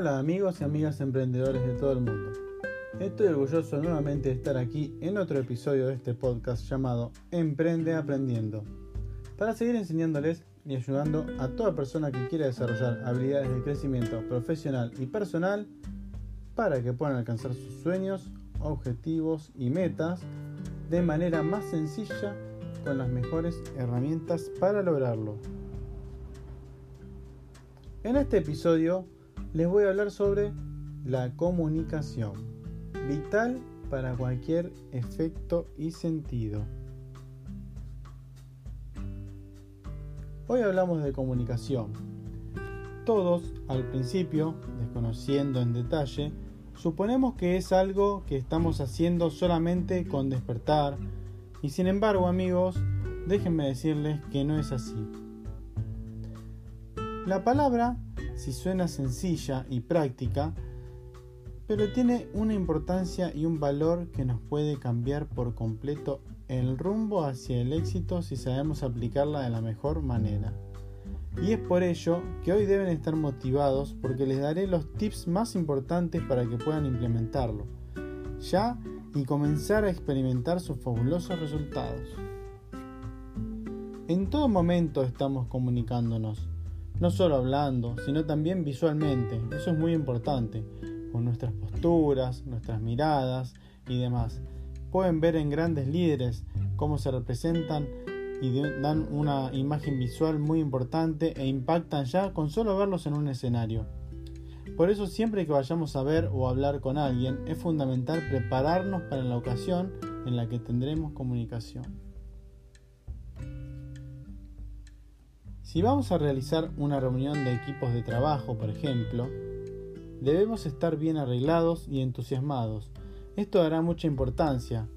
Hola amigos y amigas emprendedores de todo el mundo. Estoy orgulloso nuevamente de estar aquí en otro episodio de este podcast llamado Emprende Aprendiendo, para seguir enseñándoles y ayudando a toda persona que quiera desarrollar habilidades de crecimiento profesional y personal para que puedan alcanzar sus sueños, objetivos y metas de manera más sencilla con las mejores herramientas para lograrlo. En este episodio les voy a hablar sobre la comunicación, vital para cualquier efecto y sentido. Hoy hablamos de comunicación. Todos, al principio, desconociendo en detalle, suponemos que es algo que estamos haciendo solamente con despertar, y sin embargo, amigos, déjenme decirles que no es así. La palabra si suena sencilla y práctica, pero tiene una importancia y un valor que nos puede cambiar por completo el rumbo hacia el éxito si sabemos aplicarla de la mejor manera. Y es por ello que hoy deben estar motivados porque les daré los tips más importantes para que puedan implementarlo, ya y comenzar a experimentar sus fabulosos resultados. En todo momento estamos comunicándonos, no solo hablando, sino también visualmente. Eso es muy importante, con nuestras posturas, nuestras miradas y demás. Pueden ver en grandes líderes cómo se representan y dan una imagen visual muy importante e impactan ya con solo verlos en un escenario. Por eso siempre que vayamos a ver o hablar con alguien es fundamental prepararnos para la ocasión en la que tendremos comunicación. Si vamos a realizar una reunión de equipos de trabajo, por ejemplo, debemos estar bien arreglados y entusiasmados. Esto dará mucha importancia,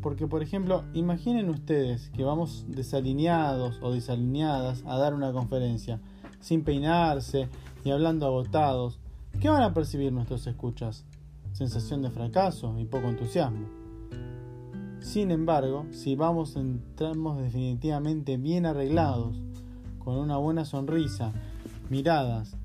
porque por ejemplo, imaginen ustedes que vamos desalineados o desalineadas a dar una conferencia, sin peinarse y hablando agotados. ¿Qué van a percibir nuestros escuchas? Sensación de fracaso y poco entusiasmo. Sin embargo, si vamos entramos definitivamente bien arreglados, con una buena sonrisa, miradas,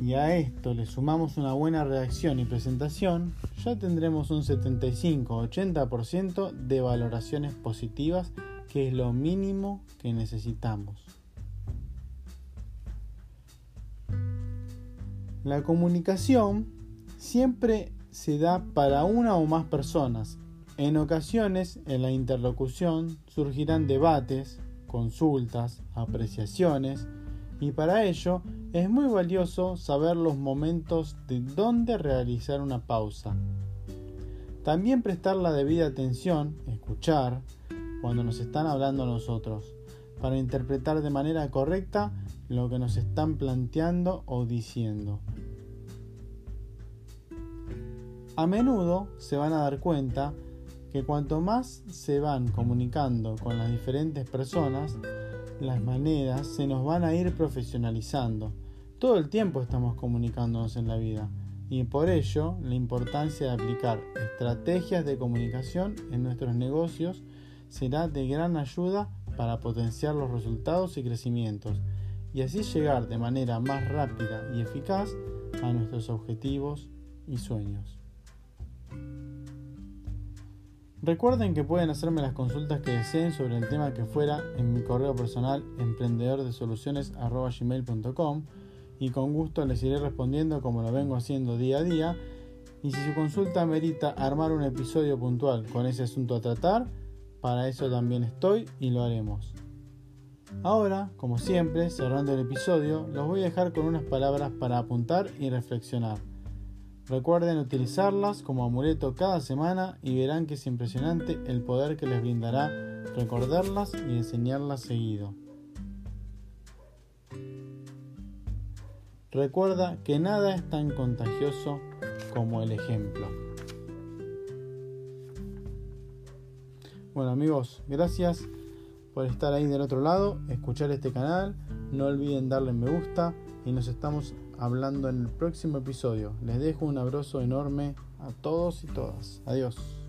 y a esto le sumamos una buena reacción y presentación, ya tendremos un 75-80% de valoraciones positivas, que es lo mínimo que necesitamos. La comunicación siempre se da para una o más personas. En ocasiones, en la interlocución surgirán debates, consultas, apreciaciones y para ello es muy valioso saber los momentos de dónde realizar una pausa. También prestar la debida atención, escuchar, cuando nos están hablando nosotros, para interpretar de manera correcta lo que nos están planteando o diciendo. A menudo se van a dar cuenta que cuanto más se van comunicando con las diferentes personas, las maneras se nos van a ir profesionalizando. Todo el tiempo estamos comunicándonos en la vida y por ello la importancia de aplicar estrategias de comunicación en nuestros negocios será de gran ayuda para potenciar los resultados y crecimientos y así llegar de manera más rápida y eficaz a nuestros objetivos y sueños. Recuerden que pueden hacerme las consultas que deseen sobre el tema que fuera en mi correo personal emprendedordesoluciones.gmail.com y con gusto les iré respondiendo como lo vengo haciendo día a día y si su consulta merita armar un episodio puntual con ese asunto a tratar, para eso también estoy y lo haremos. Ahora, como siempre, cerrando el episodio, los voy a dejar con unas palabras para apuntar y reflexionar. Recuerden utilizarlas como amuleto cada semana y verán que es impresionante el poder que les brindará recordarlas y enseñarlas seguido. Recuerda que nada es tan contagioso como el ejemplo. Bueno amigos, gracias por estar ahí del otro lado, escuchar este canal, no olviden darle me gusta y nos estamos hablando en el próximo episodio. Les dejo un abrazo enorme a todos y todas. Adiós.